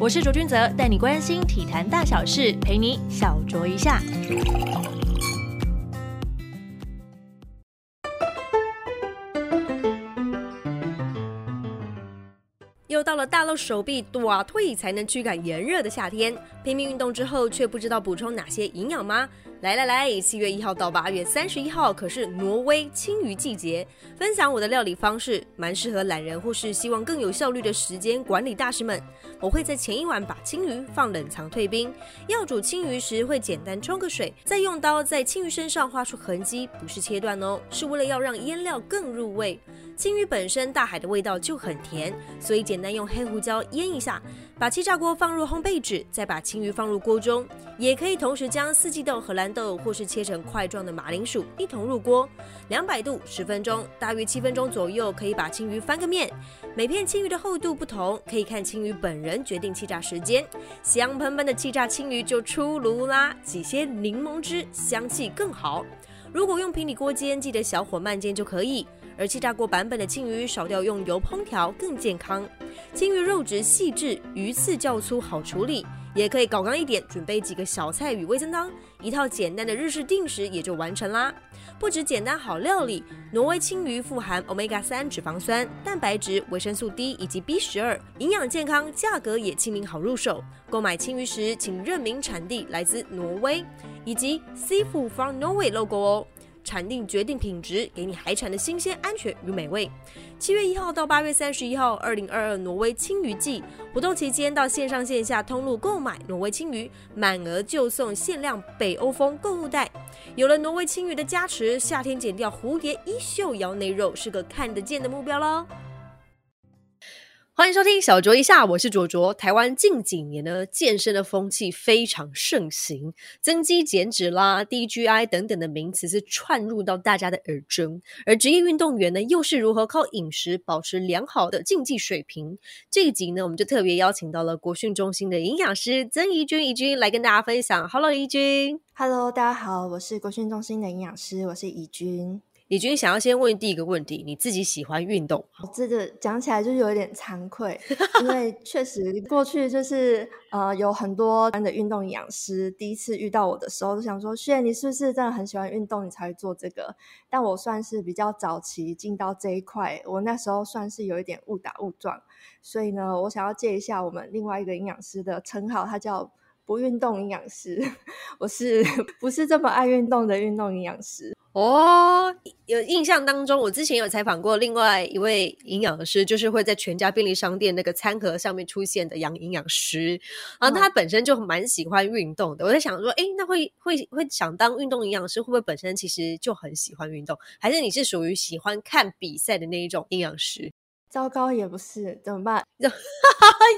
我是卓君泽，带你关心体坛大小事，陪你小酌一下。又到了大露手臂、短腿才能驱赶炎热的夏天，拼命运动之后却不知道补充哪些营养吗？来来来，七月一号到八月三十一号可是挪威青鱼季节，分享我的料理方式，蛮适合懒人或是希望更有效率的时间管理大师们。我会在前一晚把青鱼放冷藏退冰，要煮青鱼时会简单冲个水，再用刀在青鱼身上画出痕迹，不是切断哦，是为了要让腌料更入味。青鱼本身大海的味道就很甜，所以简单用黑胡椒腌一下，把气炸锅放入烘焙纸，再把青鱼放入锅中，也可以同时将四季豆、荷兰豆或是切成块状的马铃薯一同入锅，两百度十分钟，大约七分钟左右可以把青鱼翻个面。每片青鱼的厚度不同，可以看青鱼本人决定气炸时间。香喷喷的气炸青鱼就出炉啦，挤些柠檬汁，香气更好。如果用平底锅煎，记得小火慢煎就可以。而气炸锅版本的青鱼少掉用油烹调更健康。青鱼肉质细致，鱼刺较粗，好处理，也可以搞刚一点，准备几个小菜与味增汤，一套简单的日式定食也就完成啦。不止简单好料理，挪威青鱼富含 omega 三脂肪酸、蛋白质、维生素 D 以及 B 十二，营养健康，价格也亲民好入手。购买青鱼时，请认明产地来自挪威，以及 Seafood from Norway logo 哦。产地决定品质，给你海产的新鲜、安全与美味。七月一号到八月三十一号，二零二二挪威青鱼季活动期间，到线上线下通路购买挪威青鱼，满额就送限量北欧风购物袋。有了挪威青鱼的加持，夏天减掉蝴蝶衣袖腰内肉是个看得见的目标喽。欢迎收听小卓一下，我是卓卓。台湾近几年呢，健身的风气非常盛行，增肌减脂啦、DGI 等等的名词是串入到大家的耳中。而职业运动员呢，又是如何靠饮食保持良好的竞技水平？这一集呢，我们就特别邀请到了国训中心的营养师曾怡君，怡君来跟大家分享。Hello，怡君。Hello，大家好，我是国训中心的营养师，我是怡君。李军想要先问第一个问题：你自己喜欢运动？这个讲起来就有点惭愧，因为确实过去就是呃有很多班的运动营养师，第一次遇到我的时候就想说：炫，你是不是真的很喜欢运动，你才会做这个？但我算是比较早期进到这一块，我那时候算是有一点误打误撞，所以呢，我想要借一下我们另外一个营养师的称号，他叫不运动营养师，我是 不是这么爱运动的运动营养师？哦，有印象当中，我之前有采访过另外一位营养师，就是会在全家便利商店那个餐盒上面出现的杨营养师然后，他本身就蛮喜欢运动的。我在想说，哎，那会会会想当运动营养师，会不会本身其实就很喜欢运动？还是你是属于喜欢看比赛的那一种营养师？糟糕，也不是，怎么办？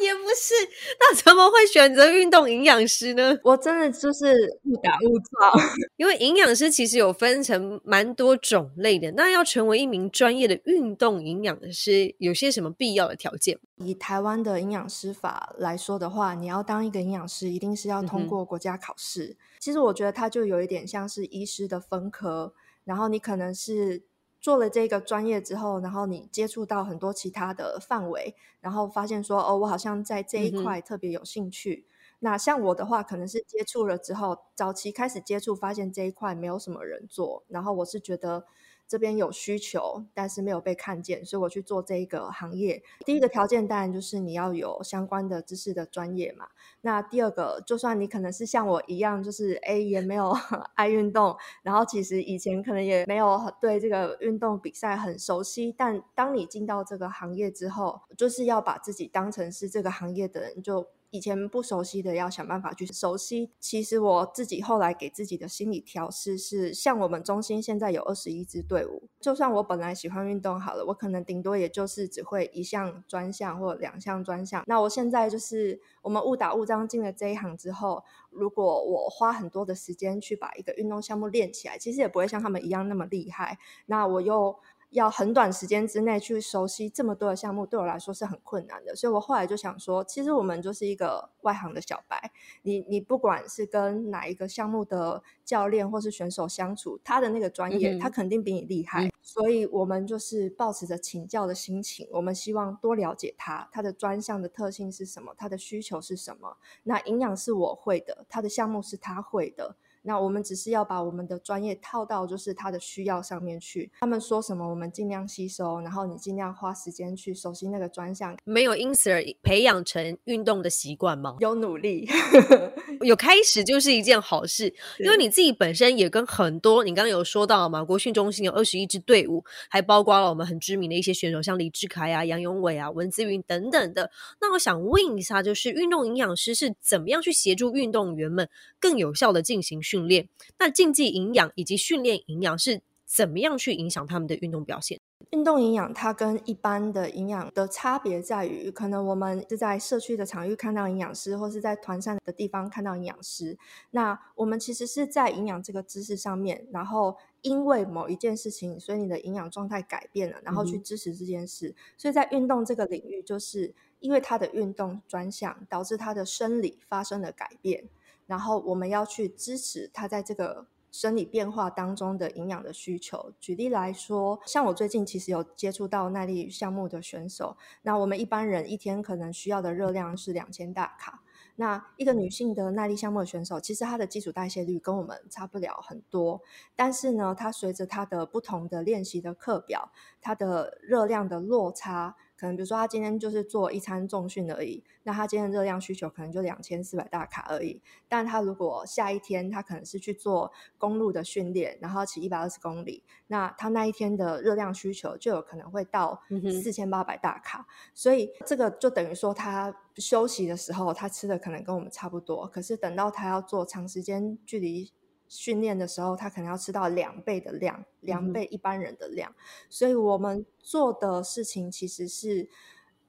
也不是，那怎么会选择运动营养师呢？我真的就是误打误撞，因为营养师其实有分成蛮多种类的。那要成为一名专业的运动营养师，有些什么必要的条件？以台湾的营养师法来说的话，你要当一个营养师，一定是要通过国家考试。其实我觉得它就有一点像是医师的分科，然后你可能是。做了这个专业之后，然后你接触到很多其他的范围，然后发现说，哦，我好像在这一块特别有兴趣。那像我的话，可能是接触了之后，早期开始接触，发现这一块没有什么人做，然后我是觉得。这边有需求，但是没有被看见，所以我去做这一个行业。第一个条件当然就是你要有相关的知识的专业嘛。那第二个，就算你可能是像我一样，就是哎也没有 爱运动，然后其实以前可能也没有对这个运动比赛很熟悉，但当你进到这个行业之后，就是要把自己当成是这个行业的人就。以前不熟悉的，要想办法去熟悉。其实我自己后来给自己的心理调试是，像我们中心现在有二十一支队伍，就算我本来喜欢运动好了，我可能顶多也就是只会一项专项或两项专项。那我现在就是我们误打误撞进了这一行之后，如果我花很多的时间去把一个运动项目练起来，其实也不会像他们一样那么厉害。那我又要很短时间之内去熟悉这么多的项目，对我来说是很困难的。所以我后来就想说，其实我们就是一个外行的小白。你你不管是跟哪一个项目的教练或是选手相处，他的那个专业，他肯定比你厉害。所以我们就是抱持着请教的心情，我们希望多了解他，他的专项的特性是什么，他的需求是什么。那营养是我会的，他的项目是他会的。那我们只是要把我们的专业套到就是他的需要上面去。他们说什么，我们尽量吸收，然后你尽量花时间去熟悉那个专项。没有因此而培养成运动的习惯吗？有努力，有开始就是一件好事。因为你自己本身也跟很多，你刚刚有说到嘛，国训中心有二十一支队伍，还包括了我们很知名的一些选手，像李志凯啊、杨永伟啊、文姿云等等的。那我想问一下，就是运动营养师是怎么样去协助运动员们更有效的进行？训练，那竞技营养以及训练营养是怎么样去影响他们的运动表现？运动营养它跟一般的营养的差别在于，可能我们是在社区的场域看到营养师，或是在团膳的地方看到营养师。那我们其实是在营养这个知识上面，然后因为某一件事情，所以你的营养状态改变了，然后去支持这件事。所以在运动这个领域，就是因为它的运动专项导致它的生理发生了改变。然后我们要去支持他在这个生理变化当中的营养的需求。举例来说，像我最近其实有接触到耐力项目的选手，那我们一般人一天可能需要的热量是两千大卡。那一个女性的耐力项目的选手，其实她的基础代谢率跟我们差不了很多，但是呢，她随着她的不同的练习的课表，她的热量的落差。可能比如说他今天就是做一餐重训而已，那他今天的热量需求可能就两千四百大卡而已。但他如果下一天他可能是去做公路的训练，然后骑一百二十公里，那他那一天的热量需求就有可能会到四千八百大卡。所以这个就等于说他休息的时候他吃的可能跟我们差不多，可是等到他要做长时间距离。训练的时候，他可能要吃到两倍的量，两倍一般人的量。所以，我们做的事情其实是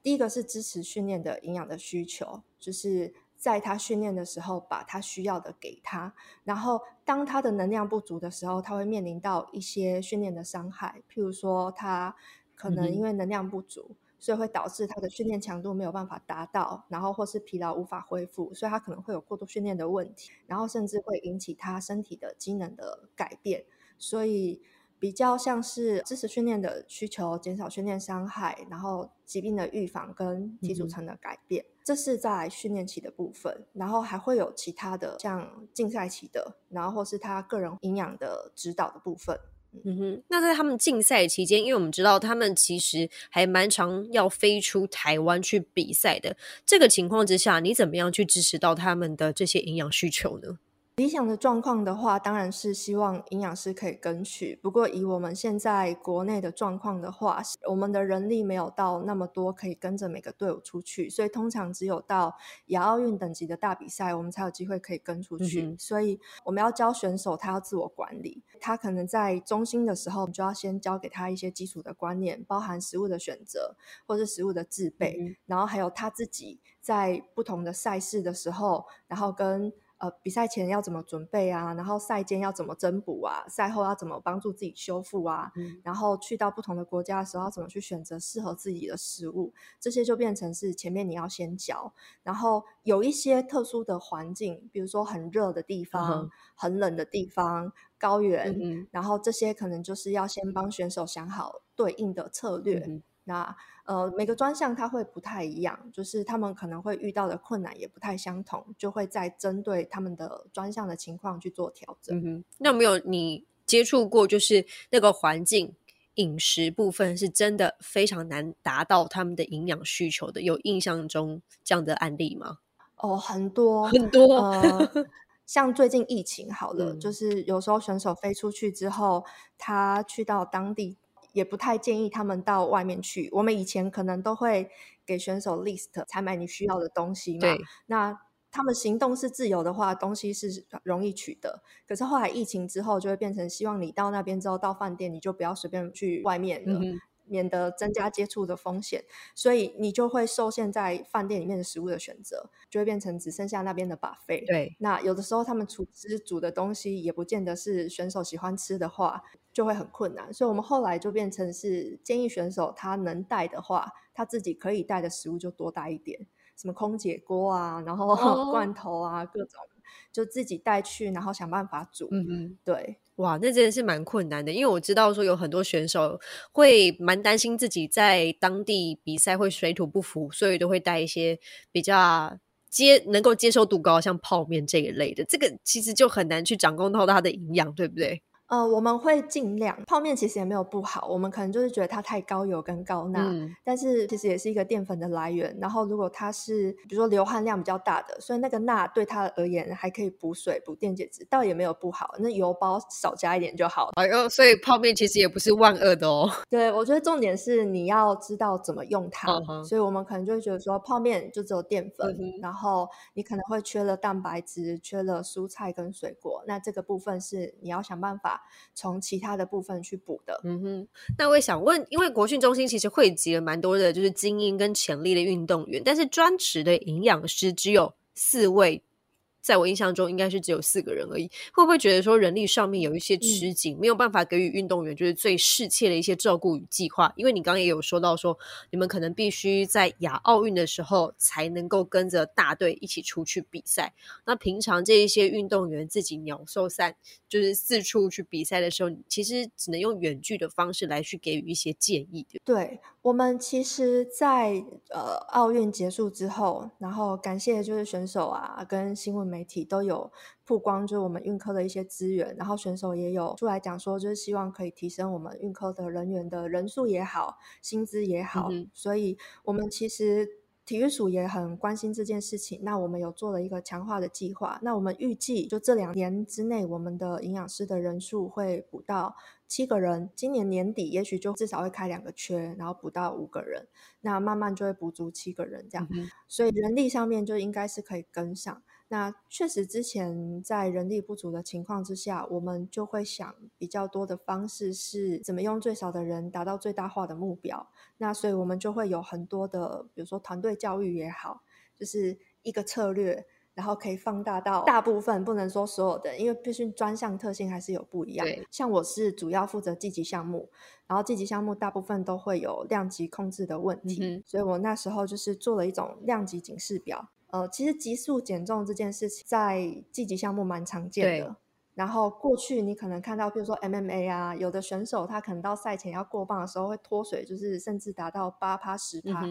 第一个是支持训练的营养的需求，就是在他训练的时候，把他需要的给他。然后，当他的能量不足的时候，他会面临到一些训练的伤害，譬如说，他可能因为能量不足。所以会导致他的训练强度没有办法达到，然后或是疲劳无法恢复，所以他可能会有过度训练的问题，然后甚至会引起他身体的机能的改变。所以比较像是支持训练的需求，减少训练伤害，然后疾病的预防跟体组成的改变，这是在训练期的部分。然后还会有其他的像竞赛期的，然后或是他个人营养的指导的部分。嗯哼，那在他们竞赛期间，因为我们知道他们其实还蛮常要飞出台湾去比赛的，这个情况之下，你怎么样去支持到他们的这些营养需求呢？理想的状况的话，当然是希望营养师可以跟取。不过，以我们现在国内的状况的话，我们的人力没有到那么多，可以跟着每个队伍出去。所以，通常只有到亚奥运等级的大比赛，我们才有机会可以跟出去。所以，我们要教选手，他要自我管理。他可能在中心的时候，就要先教给他一些基础的观念，包含食物的选择，或是食物的制备，然后还有他自己在不同的赛事的时候，然后跟。呃，比赛前要怎么准备啊？然后赛间要怎么增补啊？赛后要怎么帮助自己修复啊？然后去到不同的国家的时候，要怎么去选择适合自己的食物？这些就变成是前面你要先教。然后有一些特殊的环境，比如说很热的地方、很冷的地方、高原，然后这些可能就是要先帮选手想好对应的策略。那呃，每个专项它会不太一样，就是他们可能会遇到的困难也不太相同，就会在针对他们的专项的情况去做调整。嗯哼，那有没有你接触过，就是那个环境饮食部分是真的非常难达到他们的营养需求的？有印象中这样的案例吗？哦，很多很多，像最近疫情好了，就是有时候选手飞出去之后，他去到当地。也不太建议他们到外面去。我们以前可能都会给选手 list 采买你需要的东西嘛。那他们行动是自由的话，东西是容易取得。可是后来疫情之后，就会变成希望你到那边之后，到饭店你就不要随便去外面了。免得增加接触的风险，所以你就会受限在饭店里面的食物的选择，就会变成只剩下那边的把费。对，那有的时候他们厨师煮的东西也不见得是选手喜欢吃的话，就会很困难。所以我们后来就变成是建议选手他能带的话，他自己可以带的食物就多带一点，什么空姐锅啊，然后 罐头啊，各种就自己带去，然后想办法煮。嗯嗯，对。哇，那真的是蛮困难的，因为我知道说有很多选手会蛮担心自己在当地比赛会水土不服，所以都会带一些比较接能够接受度高，像泡面这一类的。这个其实就很难去掌控到它的营养，对不对？呃，我们会尽量泡面其实也没有不好，我们可能就是觉得它太高油跟高钠，但是其实也是一个淀粉的来源。然后如果它是比如说流汗量比较大的，所以那个钠对它而言还可以补水补电解质，倒也没有不好。那油包少加一点就好。哎呦，所以泡面其实也不是万恶的哦。对，我觉得重点是你要知道怎么用它。所以我们可能就会觉得说泡面就只有淀粉，然后你可能会缺了蛋白质，缺了蔬菜跟水果，那这个部分是你要想办法。从其他的部分去补的。嗯哼，那我也想问，因为国训中心其实汇集了蛮多的，就是精英跟潜力的运动员，但是专职的营养师只有四位。在我印象中，应该是只有四个人而已。会不会觉得说人力上面有一些吃紧，没有办法给予运动员就是最适切的一些照顾与计划？因为你刚刚也有说到说，你们可能必须在亚奥运的时候才能够跟着大队一起出去比赛。那平常这一些运动员自己鸟兽散，就是四处去比赛的时候，其实只能用远距的方式来去给予一些建议。对我们，其实，在呃奥运结束之后，然后感谢就是选手啊，跟新闻。媒体都有曝光，就是我们运科的一些资源，然后选手也有出来讲说，就是希望可以提升我们运科的人员的人数也好，薪资也好。所以，我们其实体育署也很关心这件事情。那我们有做了一个强化的计划。那我们预计就这两年之内，我们的营养师的人数会补到七个人。今年年底也许就至少会开两个缺，然后补到五个人。那慢慢就会补足七个人这样。所以人力上面就应该是可以跟上。那确实，之前在人力不足的情况之下，我们就会想比较多的方式是怎么用最少的人达到最大化的目标。那所以我们就会有很多的，比如说团队教育也好，就是一个策略，然后可以放大到大部分，不能说所有的，因为必须专项特性还是有不一样。像我是主要负责积极项目，然后积极项目大部分都会有量级控制的问题，所以我那时候就是做了一种量级警示表。呃，其实急速减重这件事情在积极项目蛮常见的。然后过去你可能看到，比如说 MMA 啊，有的选手他可能到赛前要过磅的时候会脱水，就是甚至达到八趴十趴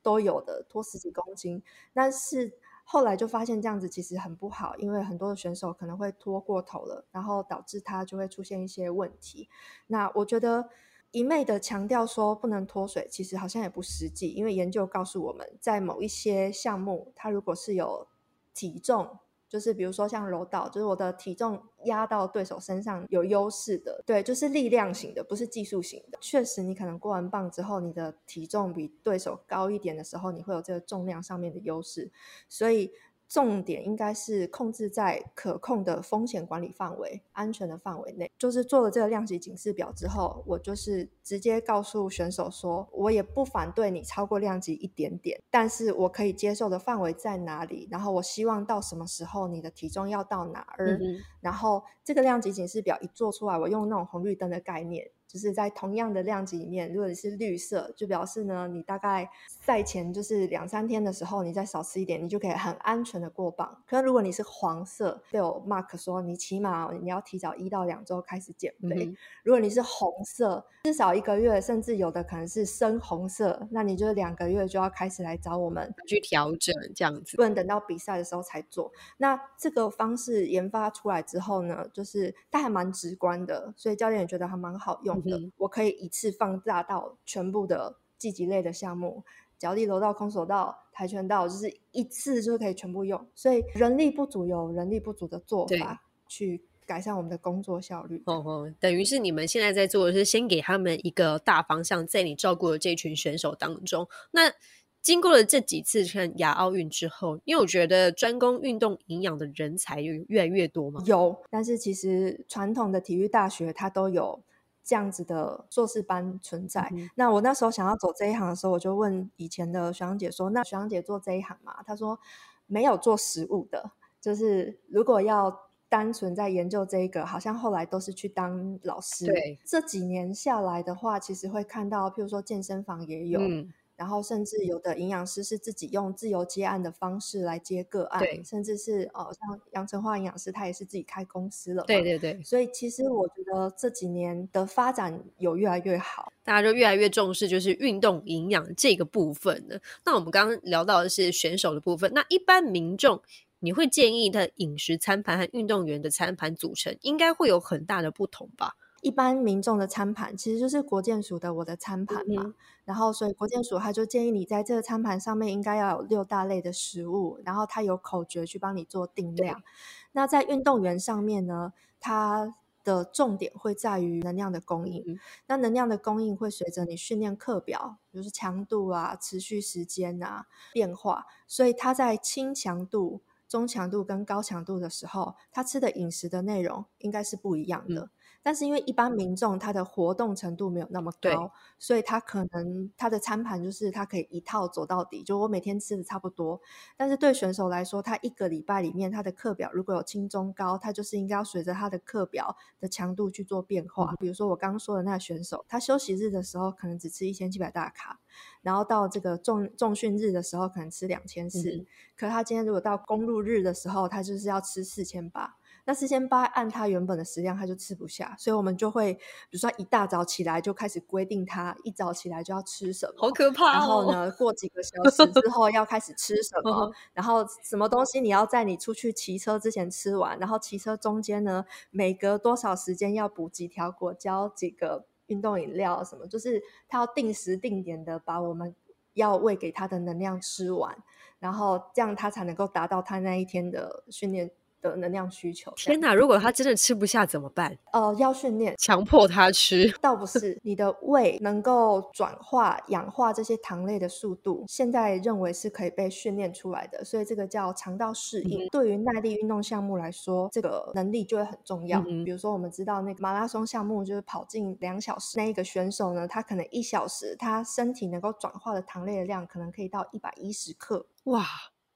都有的，脱十几公斤。但是后来就发现这样子其实很不好，因为很多的选手可能会脱过头了，然后导致他就会出现一些问题。那我觉得。一昧的强调说不能脱水，其实好像也不实际，因为研究告诉我们在某一些项目，它如果是有体重，就是比如说像柔道，就是我的体重压到对手身上有优势的，对，就是力量型的，不是技术型的。确实，你可能过完磅之后，你的体重比对手高一点的时候，你会有这个重量上面的优势，所以。重点应该是控制在可控的风险管理范围、安全的范围内。就是做了这个量级警示表之后，我就是直接告诉选手说，我也不反对你超过量级一点点，但是我可以接受的范围在哪里？然后我希望到什么时候你的体重要到哪儿？然后这个量级警示表一做出来，我用那种红绿灯的概念。就是在同样的量级里面，如果你是绿色，就表示呢，你大概赛前就是两三天的时候，你再少吃一点，你就可以很安全的过磅。可是如果你是黄色，被我 mark 说你起码你要提早一到两周开始减肥。如果你是红色，至少一个月，甚至有的可能是深红色，那你就两个月就要开始来找我们去调整，这样子不能等到比赛的时候才做。那这个方式研发出来之后呢，就是它还蛮直观的，所以教练也觉得还蛮好用。我可以一次放大到全部的积极类的项目，脚力、柔道、空手道、跆拳道，就是一次就可以全部用。所以人力不足有人力不足的做法，去改善我们的工作效率。哦哦，等于是你们现在在做的是先给他们一个大方向，在你照顾的这群选手当中，那经过了这几次看亚奥运之后，因为我觉得专攻运动营养的人才有越来越多嘛。有，但是其实传统的体育大学它都有。这样子的硕士班存在。那我那时候想要走这一行的时候，我就问以前的学长姐说：“那学长姐做这一行嘛？”她说：“没有做实物的，就是如果要单纯在研究这个，好像后来都是去当老师。对，这几年下来的话，其实会看到，譬如说健身房也有。然后甚至有的营养师是自己用自由接案的方式来接个案，甚至是哦，像杨成化营养师，他也是自己开公司了。对对对。所以其实我觉得这几年的发展有越来越好，大家就越来越重视就是运动营养这个部分了。那我们刚刚聊到的是选手的部分，那一般民众你会建议他饮食餐盘和运动员的餐盘组成应该会有很大的不同吧？一般民众的餐盘其实就是国健署的我的餐盘嘛，然后所以国健署他就建议你在这个餐盘上面应该要有六大类的食物，然后它有口诀去帮你做定量。那在运动员上面呢，它的重点会在于能量的供应。那能量的供应会随着你训练课表，比如说强度啊、持续时间啊变化，所以它在轻强度、中强度跟高强度的时候，他吃的饮食的内容应该是不一样的。但是因为一般民众他的活动程度没有那么高，所以他可能他的餐盘就是他可以一套走到底，就我每天吃的差不多。但是对选手来说，他一个礼拜里面他的课表如果有轻中高，他就是应该要随着他的课表的强度去做变化。比如说我刚刚说的那个选手，他休息日的时候可能只吃一千七百大卡，然后到这个重重训日的时候可能吃两千四，可他今天如果到公路日的时候，他就是要吃四千八。那四千八按他原本的食量，他就吃不下，所以我们就会，比如说一大早起来就开始规定他一早起来就要吃什么，好可怕。然后呢，过几个小时之后要开始吃什 么，然后什么东西你要在你出去骑车之前吃完，然后骑车中间呢，每隔多少时间要补几条果胶、几个运动饮料什么，就是他要定时定点的把我们要喂给他的能量吃完，然后这样他才能够达到他那一天的训练。的能量需求。天哪！如果他真的吃不下怎么办？呃，要训练，强迫他吃。倒不是你的胃能够转化、氧化这些糖类的速度，现在认为是可以被训练出来的。所以这个叫肠道适应。对于耐力运动项目来说，这个能力就会很重要。比如说，我们知道那个马拉松项目，就是跑进两小时，那一个选手呢，他可能一小时，他身体能够转化的糖类的量，可能可以到一百一十克。哇！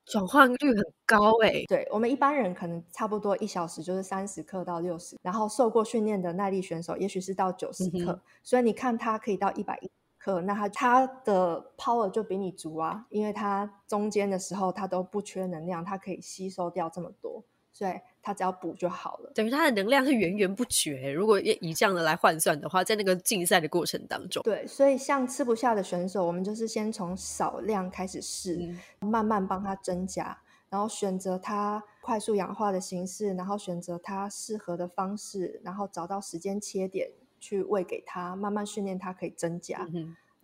转换率很高哎，对我们一般人可能差不多一小时就是三十克到六十，然后受过训练的耐力选手也许是到九十克，所以你看他可以到一百一克，那他他的 power 就比你足啊，因为他中间的时候他都不缺能量，他可以吸收掉这么多。对，他只要补就好了。等于他的能量是源源不绝。如果以这样的来换算的话，在那个竞赛的过程当中，对，所以像吃不下的选手，我们就是先从少量开始试，慢慢帮他增加，然后选择他快速氧化的形式，然后选择他适合的方式，然后找到时间切点去喂给他，慢慢训练他可以增加。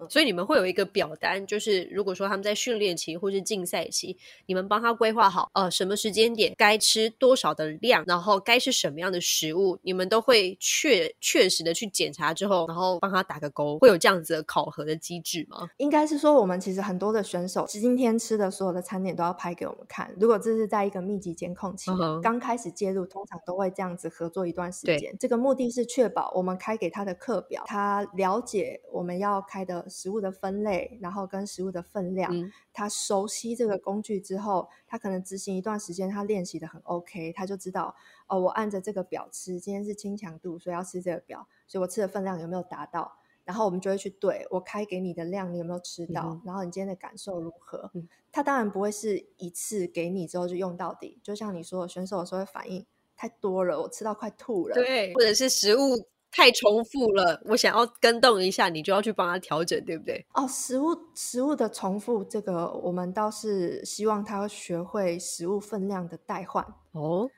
所以你们会有一个表单，就是如果说他们在训练期或是竞赛期，你们帮他规划好，呃，什么时间点该吃多少的量，然后该是什么样的食物，你们都会确确实的去检查之后，然后帮他打个勾，会有这样子的考核的机制吗？应该是说，我们其实很多的选手今天吃的所有的餐点都要拍给我们看。如果这是在一个密集监控期，刚开始介入，通常都会这样子合作一段时间。这个目的是确保我们开给他的课表，他了解我们要开的。食物的分类，然后跟食物的分量，他熟悉这个工具之后，他可能执行一段时间，他练习的很 OK，他就知道哦，我按着这个表吃，今天是轻强度，所以要吃这个表，所以我吃的分量有没有达到？然后我们就会去对我开给你的量，你有没有吃到？然后你今天的感受如何？他当然不会是一次给你之后就用到底，就像你说，选手的时候反应太多了，我吃到快吐了，对，或者是食物。太重复了，我想要跟动一下，你就要去帮他调整，对不对？哦，食物食物的重复，这个我们倒是希望他学会食物分量的代换。哦，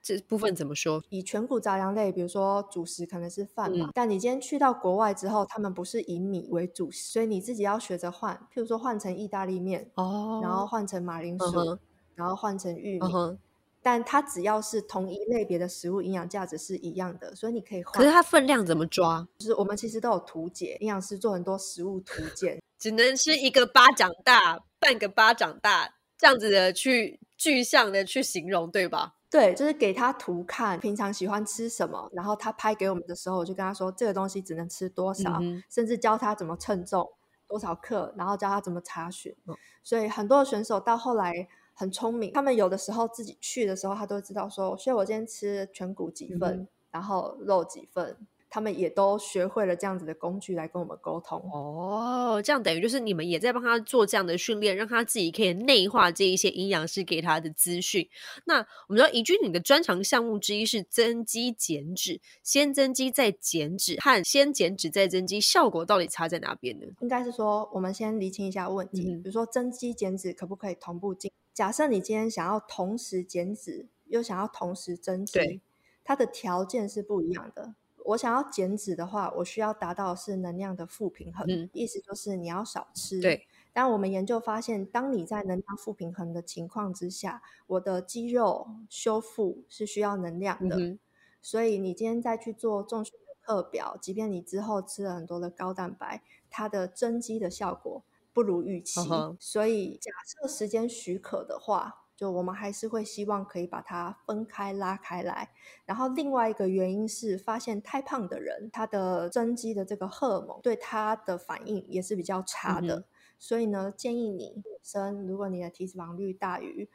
这部分怎么说？以全谷杂粮类，比如说主食可能是饭嘛，但你今天去到国外之后，他们不是以米为主食，所以你自己要学着换，譬如说换成意大利面，哦，然后换成马铃薯，然后换成玉米。但它只要是同一类别的食物，营养价值是一样的，所以你可以换。可是它分量怎么抓？就是我们其实都有图解，营养师做很多食物图鉴，只能是一个巴掌大，半个巴掌大这样子的去具象的去形容，对吧？对，就是给他图看，平常喜欢吃什么，然后他拍给我们的时候，我就跟他说这个东西只能吃多少，甚至教他怎么称重多少克，然后教他怎么查询。所以很多的选手到后来。很聪明，他们有的时候自己去的时候，他都知道说，所以我今天吃全骨几份，然后肉几份。他们也都学会了这样子的工具来跟我们沟通哦，这样等于就是你们也在帮他做这样的训练，让他自己可以内化这一些营养师给他的资讯。那我们知道，宜君你的专长项目之一是增肌减脂，先增肌再减脂，和先减脂再增肌效果到底差在哪边呢？应该是说，我们先厘清一下问题，比如说增肌减脂可不可以同步进？假设你今天想要同时减脂，又想要同时增肌，它的条件是不一样的。我想要减脂的话，我需要达到是能量的负平衡，意思就是你要少吃。对。但我们研究发现，当你在能量负平衡的情况之下，我的肌肉修复是需要能量的。所以你今天再去做重训的课表，即便你之后吃了很多的高蛋白，它的增肌的效果不如预期。所以假设时间许可的话。就我们还是会希望可以把它分开拉开来，然后另外一个原因是发现太胖的人，他的增肌的这个荷尔蒙对他的反应也是比较差的，所以呢，建议你女生，如果你的体脂肪率大于。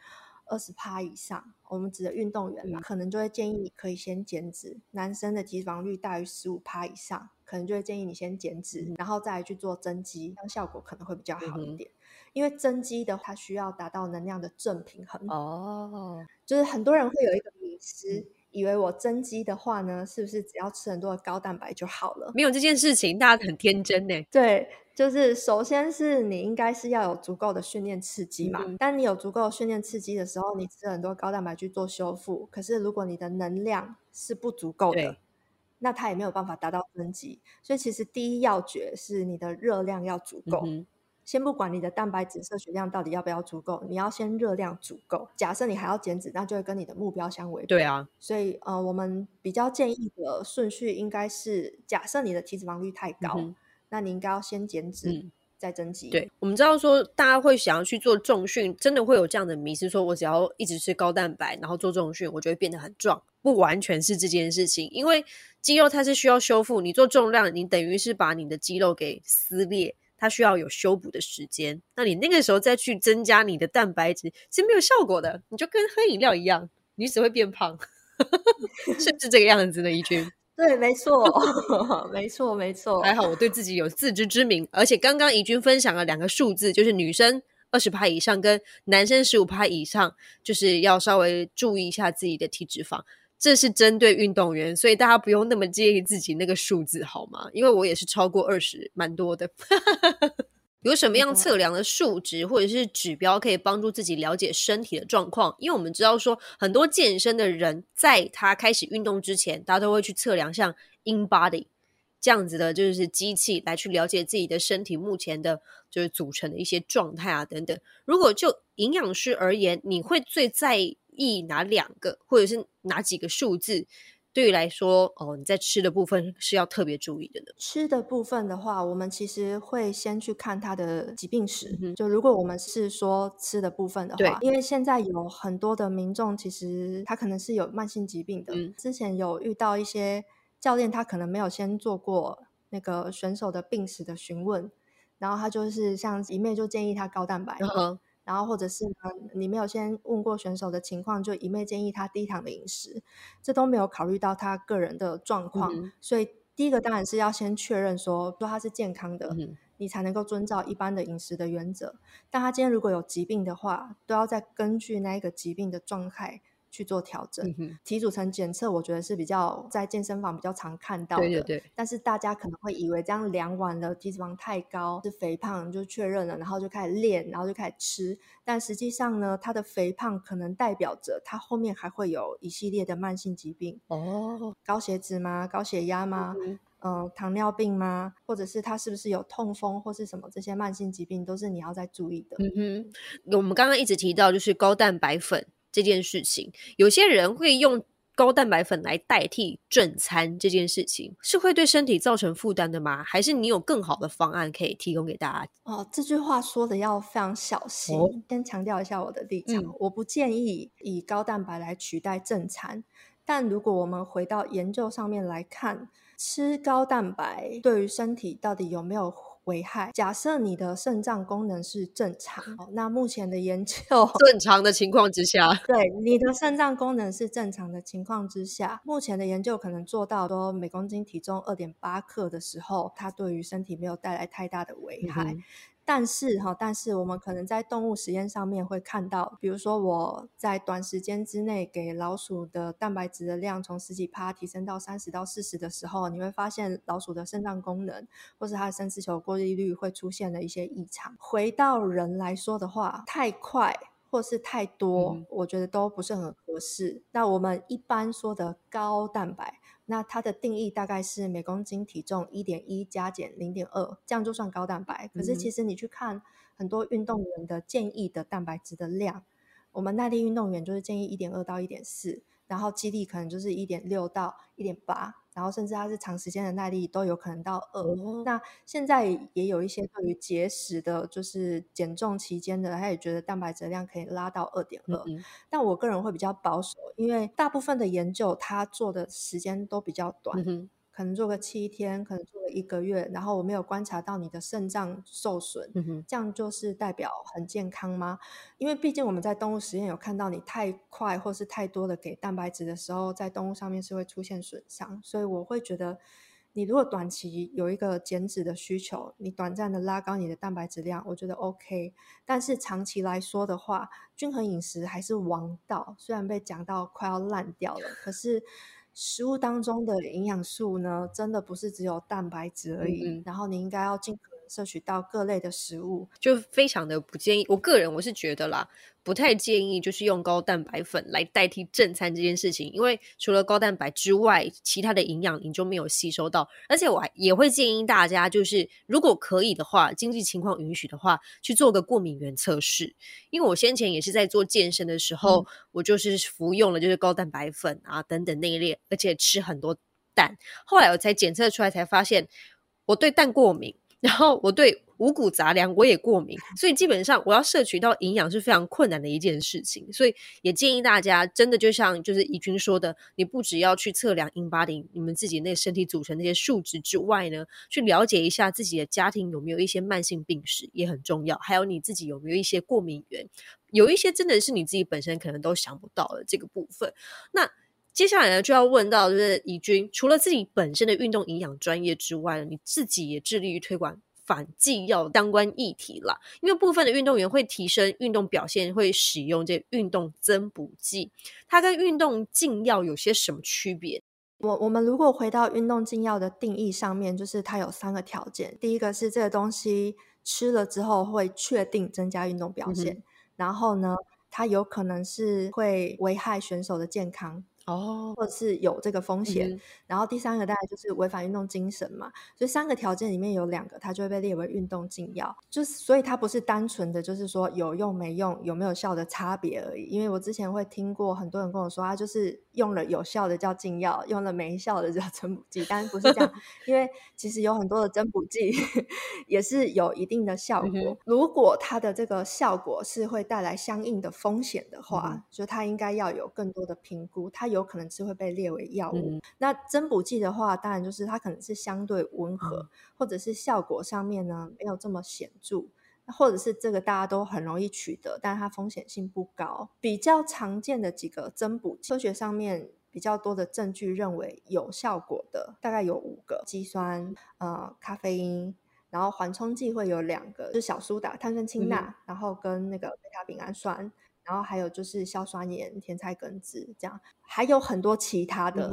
二十趴以上，我们指的运动员嘛，可能就会建议你可以先减脂。男生的体脂肪率大于十五趴以上，可能就会建议你先减脂，然后再去做增肌，这样效果可能会比较好一点。因为增肌的它需要达到能量的正平衡哦，就是很多人会有一个迷思。以为我增肌的话呢，是不是只要吃很多的高蛋白就好了？没有这件事情，大家很天真呢。对，就是首先是你应该是要有足够的训练刺激嘛。当你有足够的训练刺激的时候，你吃很多高蛋白去做修复。可是如果你的能量是不足够的，那它也没有办法达到增肌。所以其实第一要诀是你的热量要足够。先不管你的蛋白质摄取量到底要不要足够，你要先热量足够。假设你还要减脂，那就会跟你的目标相违背。对啊，所以呃，我们比较建议的顺序应该是：假设你的体脂肪率太高，那你应该要先减脂再增肌。对，我们知道说大家会想要去做重训，真的会有这样的迷失，说我只要一直吃高蛋白，然后做重训，我就会变得很壮。不完全是这件事情，因为肌肉它是需要修复，你做重量，你等于是把你的肌肉给撕裂。它需要有修补的时间，那你那个时候再去增加你的蛋白质是没有效果的，你就跟喝饮料一样，你只会变胖，是不是这个样子呢？怡君，对，没错，没错，没错。还好我对自己有自知之明，而且刚刚怡君分享了两个数字，就是女生二十趴以上跟男生十五趴以上，就是要稍微注意一下自己的体脂肪。这是针对运动员，所以大家不用那么介意自己那个数字，好吗？因为我也是超过二十，蛮多的。有什么样测量的数值或者是指标可以帮助自己了解身体的状况？因为我们知道说，很多健身的人在他开始运动之前，大家都会去测量像 In Body 这样子的，就是机器来去了解自己的身体目前的，就是组成的一些状态啊等等。如果就营养师而言，你会最在意？意哪两个，或者是哪几个数字，对于来说，哦，你在吃的部分是要特别注意的呢？吃的部分的话，我们其实会先去看他的疾病史。就如果我们是说吃的部分的话，因为现在有很多的民众，其实他可能是有慢性疾病的。之前有遇到一些教练，他可能没有先做过那个选手的病史的询问，然后他就是像一面就建议他高蛋白。然后或者是呢，你没有先问过选手的情况，就一昧建议他低糖的饮食，这都没有考虑到他个人的状况。所以第一个当然是要先确认说，说他是健康的，你才能够遵照一般的饮食的原则。但他今天如果有疾病的话，都要再根据那一个疾病的状态。去做调整，体组成检测，我觉得是比较在健身房比较常看到的。对对对。但是大家可能会以为这样量完了体脂肪太高是肥胖，就确认了，然后就开始练，然后就开始吃。但实际上呢，它的肥胖可能代表着它后面还会有一系列的慢性疾病。哦。高血脂吗？高血压吗？嗯，糖尿病吗？或者是他是不是有痛风或是什么这些慢性疾病，都是你要在注意的。嗯哼。我们刚刚一直提到就是高蛋白粉。这件事情，有些人会用高蛋白粉来代替正餐，这件事情是会对身体造成负担的吗？还是你有更好的方案可以提供给大家？哦，这句话说的要非常小心。先强调一下我的立场，我不建议以高蛋白来取代正餐。但如果我们回到研究上面来看，吃高蛋白对于身体到底有没有危害。假设你的肾脏功能是正常，那目前的研究 正常的情况之下，对你的肾脏功能是正常的情况之下，目前的研究可能做到说每公斤体重二点八克的时候，它对于身体没有带来太大的危害。但是哈，但是我们可能在动物实验上面会看到，比如说我在短时间之内给老鼠的蛋白质的量从十几帕提升到三十到四十的时候，你会发现老鼠的肾脏功能或是它的生殖球过滤率会出现了一些异常。回到人来说的话，太快或是太多，我觉得都不是很合适。那我们一般说的高蛋白。那它的定义大概是每公斤体重一点一加减零点二，这样就算高蛋白。可是其实你去看很多运动员的建议的蛋白质的量，我们耐力运动员就是建议一点二到一点四。然后肌力可能就是一点六到一点八，然后甚至它是长时间的耐力都有可能到二。那现在也有一些对于节食的，就是减重期间的，他也觉得蛋白质量可以拉到二点二。但我个人会比较保守，因为大部分的研究他做的时间都比较短。可能做个七天，可能做了一个月，然后我没有观察到你的肾脏受损，这样就是代表很健康吗？因为毕竟我们在动物实验有看到，你太快或是太多的给蛋白质的时候，在动物上面是会出现损伤，所以我会觉得，你如果短期有一个减脂的需求，你短暂的拉高你的蛋白质量，我觉得 OK。但是长期来说的话，均衡饮食还是王道。虽然被讲到快要烂掉了，可是。食物当中的营养素呢，真的不是只有蛋白质而已。然后你应该要尽摄取到各类的食物，就非常的不建议。我个人我是觉得啦。不太建议就是用高蛋白粉来代替正餐这件事情，因为除了高蛋白之外，其他的营养你就没有吸收到。而且我还也会建议大家，就是如果可以的话，经济情况允许的话，去做个过敏原测试。因为我先前也是在做健身的时候，我就是服用了就是高蛋白粉啊等等那一类，而且吃很多蛋。后来我才检测出来，才发现我对蛋过敏，然后我对。五谷杂粮我也过敏，所以基本上我要摄取到营养是非常困难的一件事情。所以也建议大家，真的就像就是怡君说的，你不只要去测量 in body 你们自己那身体组成那些数值之外呢，去了解一下自己的家庭有没有一些慢性病史也很重要。还有你自己有没有一些过敏源，有一些真的是你自己本身可能都想不到的这个部分。那接下来呢，就要问到就是怡君，除了自己本身的运动营养专业之外，你自己也致力于推广。反剂药相关议题啦，因为部分的运动员会提升运动表现，会使用这运动增补剂，它跟运动禁药有些什么区别？我我们如果回到运动禁药的定义上面，就是它有三个条件，第一个是这个东西吃了之后会确定增加运动表现，然后呢，它有可能是会危害选手的健康。哦，或者是有这个风险，然后第三个大概就是违反运动精神嘛，所以三个条件里面有两个，它就会被列为运动禁药，就是所以它不是单纯的就是说有用没用、有没有效的差别而已。因为我之前会听过很多人跟我说，他就是用了有效的叫禁药，用了没效的叫增补剂，但是不是这样，因为其实有很多的增补剂 也是有一定的效果。如果它的这个效果是会带来相应的风险的话，就它应该要有更多的评估，它。有可能是会被列为药物。那增补剂的话，当然就是它可能是相对温和，或者是效果上面呢没有这么显著，或者是这个大家都很容易取得，但是它风险性不高。比较常见的几个增补剂，科学上面比较多的证据认为有效果的，大概有五个：肌酸、呃咖啡因，然后缓冲剂会有两个，就是小苏打、碳酸氢钠，然后跟那个贝塔丙氨酸。然后还有就是硝酸盐、甜菜根子这样，还有很多其他的，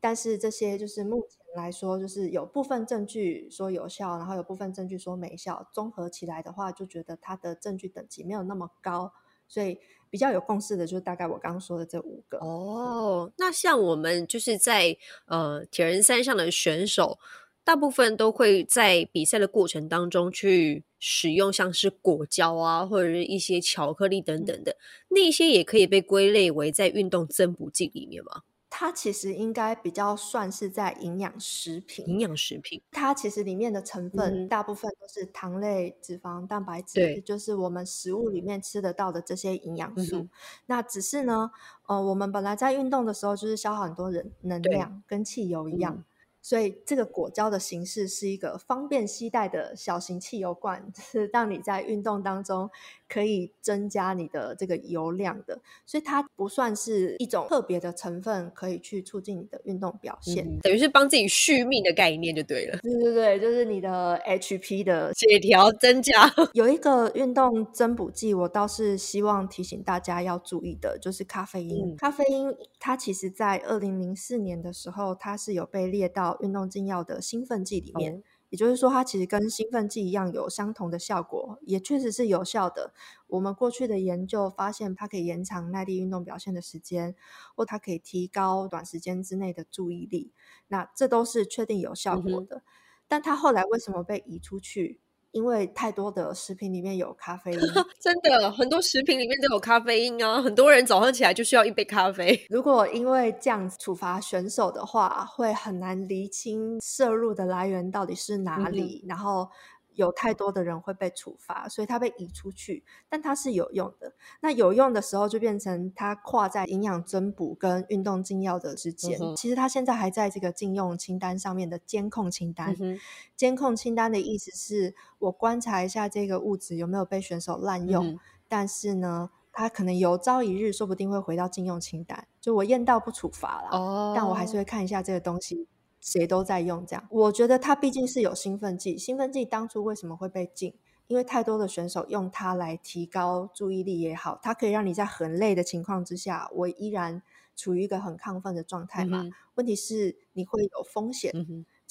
但是这些就是目前来说，就是有部分证据说有效，然后有部分证据说没效，综合起来的话，就觉得它的证据等级没有那么高，所以比较有共识的，就是大概我刚刚说的这五个。哦，那像我们就是在呃铁人三项的选手。大部分都会在比赛的过程当中去使用像是果胶啊，或者是一些巧克力等等的，那些也可以被归类为在运动增补剂里面吗？它其实应该比较算是在营养食品。营养食品，它其实里面的成分大部分都是糖类、脂肪、蛋白质，就是我们食物里面吃得到的这些营养素。那只是呢，呃，我们本来在运动的时候就是消耗很多人能量，跟汽油一样。所以这个果胶的形式是一个方便携带的小型汽油罐，是让你在运动当中可以增加你的这个油量的。所以它不算是一种特别的成分，可以去促进你的运动表现。等于是帮自己续命的概念就对了。对对对，就是你的 HP 的血条增加。有一个运动增补剂，我倒是希望提醒大家要注意的，就是咖啡因。咖啡因它其实在二零零四年的时候，它是有被列到运动禁药的兴奋剂里面，也就是说，它其实跟兴奋剂一样有相同的效果，也确实是有效的。我们过去的研究发现，它可以延长耐力运动表现的时间，或它可以提高短时间之内的注意力，那这都是确定有效果的。但它后来为什么被移出去？因为太多的食品里面有咖啡因，真的很多食品里面都有咖啡因啊！很多人早上起来就需要一杯咖啡。如果因为这样处罚选手的话，会很难厘清摄入的来源到底是哪里，然后。有太多的人会被处罚，所以它被移出去，但它是有用的。那有用的时候，就变成它跨在营养增补跟运动禁药的之间。其实它现在还在这个禁用清单上面的监控清单。监控清单的意思是我观察一下这个物质有没有被选手滥用，但是呢，它可能有朝一日说不定会回到禁用清单。就我验到不处罚了，但我还是会看一下这个东西。谁都在用这样，我觉得它毕竟是有兴奋剂。兴奋剂当初为什么会被禁？因为太多的选手用它来提高注意力也好，它可以让你在很累的情况之下，我依然处于一个很亢奋的状态嘛。问题是你会有风险。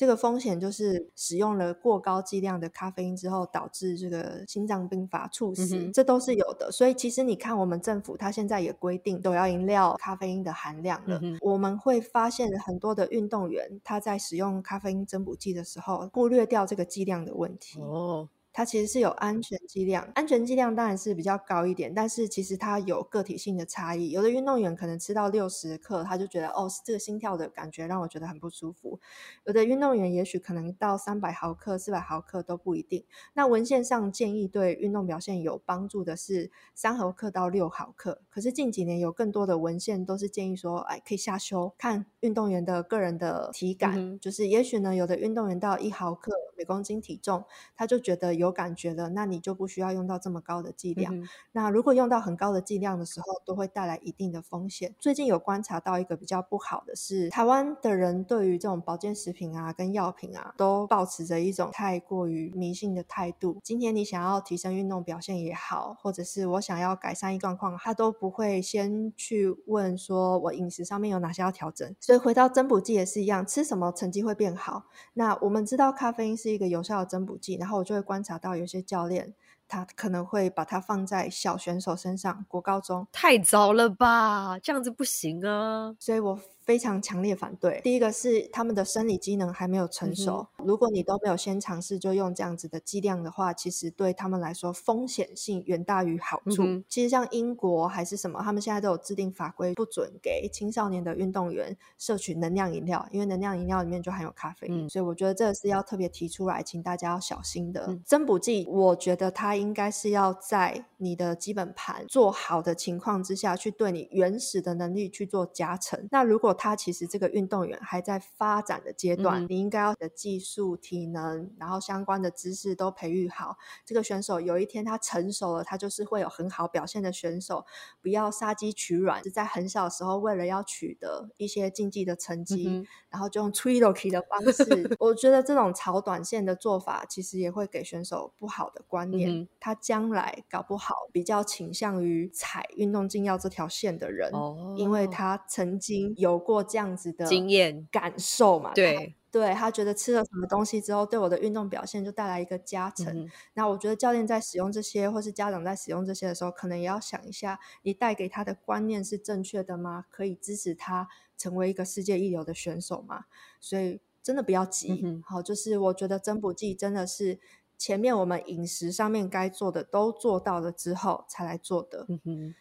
这个风险就是使用了过高剂量的咖啡因之后，导致这个心脏病发、猝死，这都是有的。所以其实你看，我们政府它现在也规定都要饮料咖啡因的含量了。我们会发现很多的运动员他在使用咖啡因增补剂的时候，忽略掉这个剂量的问题。哦。它其实是有安全剂量，安全剂量当然是比较高一点，但是其实它有个体性的差异。有的运动员可能吃到六十克，他就觉得哦，这个心跳的感觉让我觉得很不舒服。有的运动员也许可能到三百毫克、四百毫克都不一定。那文献上建议对运动表现有帮助的是三毫克到六毫克，可是近几年有更多的文献都是建议说，哎，可以下修，看运动员的个人的体感，就是也许呢，有的运动员到一毫克每公斤体重，他就觉得。有感觉了，那你就不需要用到这么高的剂量。那如果用到很高的剂量的时候，都会带来一定的风险。最近有观察到一个比较不好的是，台湾的人对于这种保健食品啊、跟药品啊，都保持着一种太过于迷信的态度。今天你想要提升运动表现也好，或者是我想要改善一状况，他都不会先去问说我饮食上面有哪些要调整。所以回到增补剂也是一样，吃什么成绩会变好？那我们知道咖啡因是一个有效的增补剂，然后我就会观察。达到有些教练，他可能会把它放在小选手身上，国高中太早了吧？这样子不行啊！所以我。非常强烈反对。第一个是他们的生理机能还没有成熟。如果你都没有先尝试就用这样子的剂量的话，其实对他们来说风险性远大于好处。其实像英国还是什么，他们现在都有制定法规，不准给青少年的运动员摄取能量饮料，因为能量饮料里面就含有咖啡因。所以我觉得这个是要特别提出来，请大家要小心的。增补剂，我觉得它应该是要在你的基本盘做好的情况之下去对你原始的能力去做加成。那如果他其实这个运动员还在发展的阶段，你应该要的技术、体能，然后相关的知识都培育好。这个选手有一天他成熟了，他就是会有很好表现的选手。不要杀鸡取卵，是在很小的时候为了要取得一些竞技的成绩，然后就用 tricky 的方式。我觉得这种炒短线的做法，其实也会给选手不好的观念。他将来搞不好比较倾向于踩运动禁药这条线的人，因为他曾经有。过这样子的经验感受嘛？对，对他觉得吃了什么东西之后，对我的运动表现就带来一个加成。那我觉得教练在使用这些，或是家长在使用这些的时候，可能也要想一下，你带给他的观念是正确的吗？可以支持他成为一个世界一流的选手吗？所以真的不要急。好，就是我觉得增补剂真的是前面我们饮食上面该做的都做到了之后才来做的。嗯哼。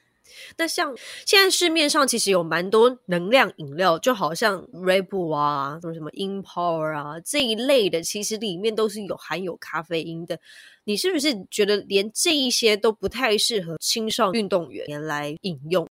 那像现在市面上其实有蛮多能量饮料，就好像 Red Bull 啊，什么什么 In Power 啊这一类的，其实里面都是有含有咖啡因的。你是不是觉得连这一些都不太适合青少运动员来饮用？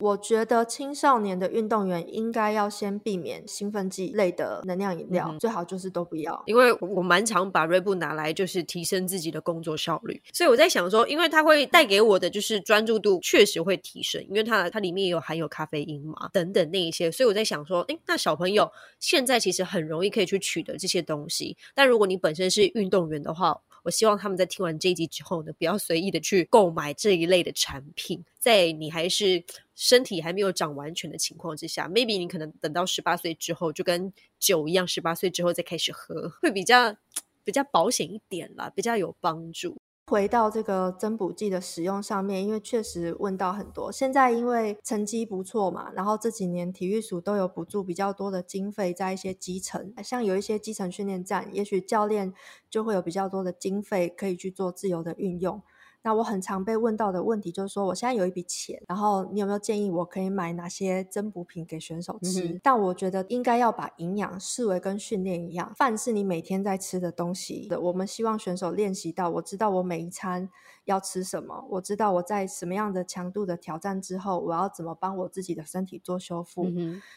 我觉得青少年的运动员应该要先避免兴奋剂类的能量饮料，最好就是都不要。因为我蛮常把瑞布拿来就是提升自己的工作效率，所以我在想说，因为它会带给我的就是专注度确实会提升，因为它它里面也有含有咖啡因嘛等等那一些，所以我在想说，哎，那小朋友现在其实很容易可以去取得这些东西，但如果你本身是运动员的话。我希望他们在听完这一集之后呢，不要随意的去购买这一类的产品，在你还是身体还没有长完全的情况之下，maybe 你可能等到十八岁之后，就跟酒一样，十八岁之后再开始喝，会比较比较保险一点啦，比较有帮助。回到这个增补剂的使用上面，因为确实问到很多。现在因为成绩不错嘛，然后这几年体育署都有补助比较多的经费在一些基层，像有一些基层训练站，也许教练就会有比较多的经费可以去做自由的运用。那我很常被问到的问题就是说，我现在有一笔钱，然后你有没有建议我可以买哪些增补品给选手吃？但我觉得应该要把营养视为跟训练一样，饭是你每天在吃的东西。我们希望选手练习到，我知道我每一餐要吃什么，我知道我在什么样的强度的挑战之后，我要怎么帮我自己的身体做修复。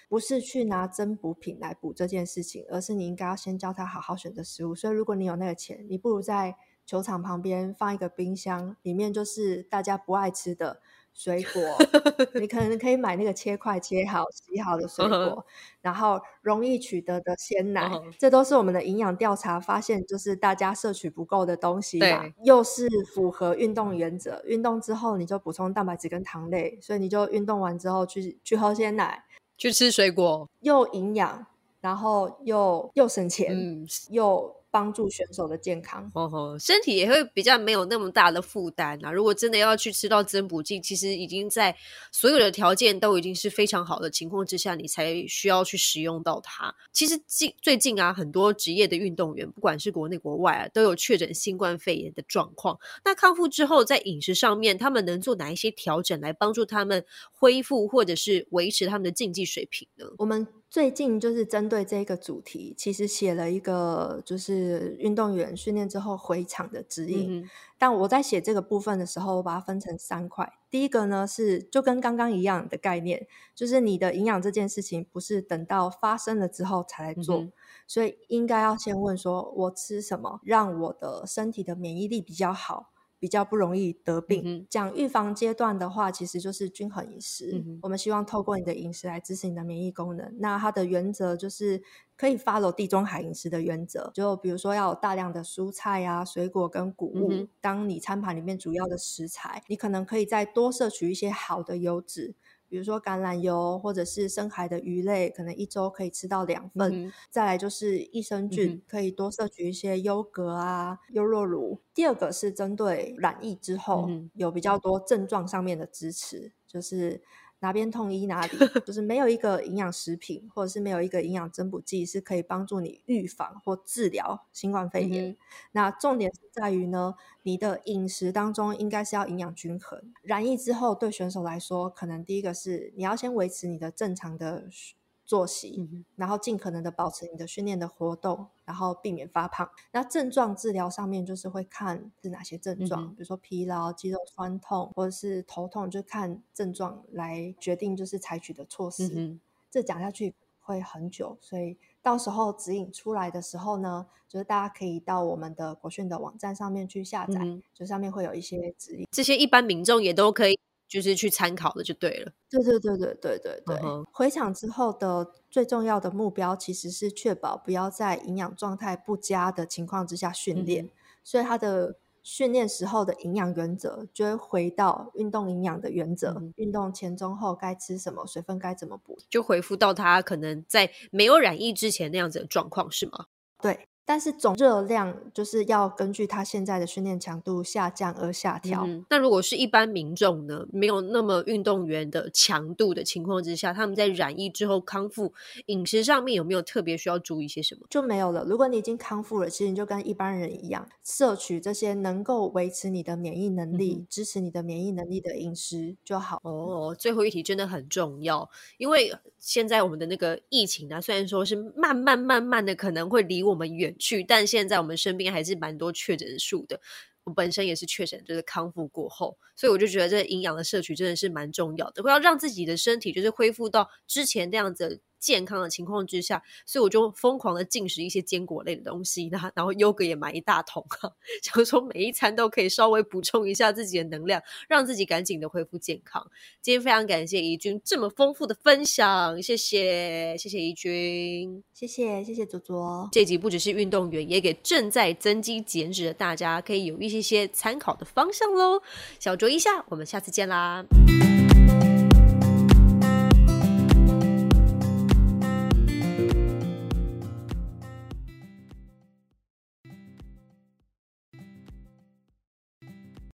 不是去拿增补品来补这件事情，而是你应该要先教他好好选择食物。所以，如果你有那个钱，你不如在。球场旁边放一个冰箱，里面就是大家不爱吃的水果。你可能可以买那个切块切好、洗好的水 果，然后容易取得的鲜奶，这都是我们的营养调查发现，就是大家摄取不够的东西嘛。又是符合运动原则，运动之后你就补充蛋白质跟糖类，所以你就运动完之后去去喝鲜奶，去吃水果，又营养，然后又又省钱，嗯又。帮助选手的健康，哦吼，身体也会比较没有那么大的负担啊。如果真的要去吃到增补剂，其实已经在所有的条件都已经是非常好的情况之下，你才需要去使用到它。其实近最近啊，很多职业的运动员，不管是国内国外啊，都有确诊新冠肺炎的状况。那康复之后，在饮食上面，他们能做哪一些调整来帮助他们恢复或者是维持他们的竞技水平呢？我们。最近就是针对这个主题，其实写了一个就是运动员训练之后回场的指引。但我在写这个部分的时候，我把它分成三块。第一个呢是就跟刚刚一样的概念，就是你的营养这件事情不是等到发生了之后才来做，所以应该要先问说，我吃什么让我的身体的免疫力比较好。比较不容易得病。讲预防阶段的话，其实就是均衡饮食。我们希望透过你的饮食来支持你的免疫功能。那它的原则就是可以 follow 地中海饮食的原则，就比如说要有大量的蔬菜啊、水果跟谷物，当你餐盘里面主要的食材，你可能可以再多摄取一些好的油脂。比如说橄榄油，或者是深海的鱼类，可能一周可以吃到两份。再来就是益生菌，可以多摄取一些优格啊、优酪乳。第二个是针对染疫之后有比较多症状上面的支持，就是。哪边痛医哪里，就是没有一个营养食品，或者是没有一个营养增补剂是可以帮助你预防或治疗新冠肺炎。那重点是在于呢，你的饮食当中应该是要营养均衡。染疫之后，对选手来说，可能第一个是你要先维持你的正常的。作息，然后尽可能的保持你的训练的活动，然后避免发胖。那症状治疗上面就是会看是哪些症状，比如说疲劳、肌肉酸痛或者是头痛，就看症状来决定就是采取的措施。这讲下去会很久，所以到时候指引出来的时候呢，就是大家可以到我们的国训的网站上面去下载，就上面会有一些指引，这些一般民众也都可以。就是去参考的就对了。对对对对对对对。回场之后的最重要的目标其实是确保不要在营养状态不佳的情况之下训练，所以他的训练时候的营养原则就会回到运动营养的原则：运动前、中、后该吃什么，水分该怎么补，就回复到他可能在没有染疫之前那样子的状况，是吗？对。但是总热量就是要根据他现在的训练强度下降而下调。那如果是一般民众呢，没有那么运动员的强度的情况之下，他们在染疫之后康复，饮食上面有没有特别需要注意些什么？就没有了。如果你已经康复了，其实你就跟一般人一样，摄取这些能够维持你的免疫能力、支持你的免疫能力的饮食就好。哦，最后一题真的很重要，因为现在我们的那个疫情呢，虽然说是慢慢慢慢的可能会离我们远。去，但现在我们身边还是蛮多确诊数的。我本身也是确诊，就是康复过后，所以我就觉得这营养的摄取真的是蛮重要的，会要让自己的身体就是恢复到之前那样子。健康的情况之下，所以我就疯狂的进食一些坚果类的东西，然后然后优格也买一大桶，想说每一餐都可以稍微补充一下自己的能量，让自己赶紧的恢复健康。今天非常感谢怡君这么丰富的分享，谢谢谢谢怡君，谢谢谢谢左左。这集不只是运动员，也给正在增肌减脂的大家可以有一些些参考的方向喽。小酌一下，我们下次见啦。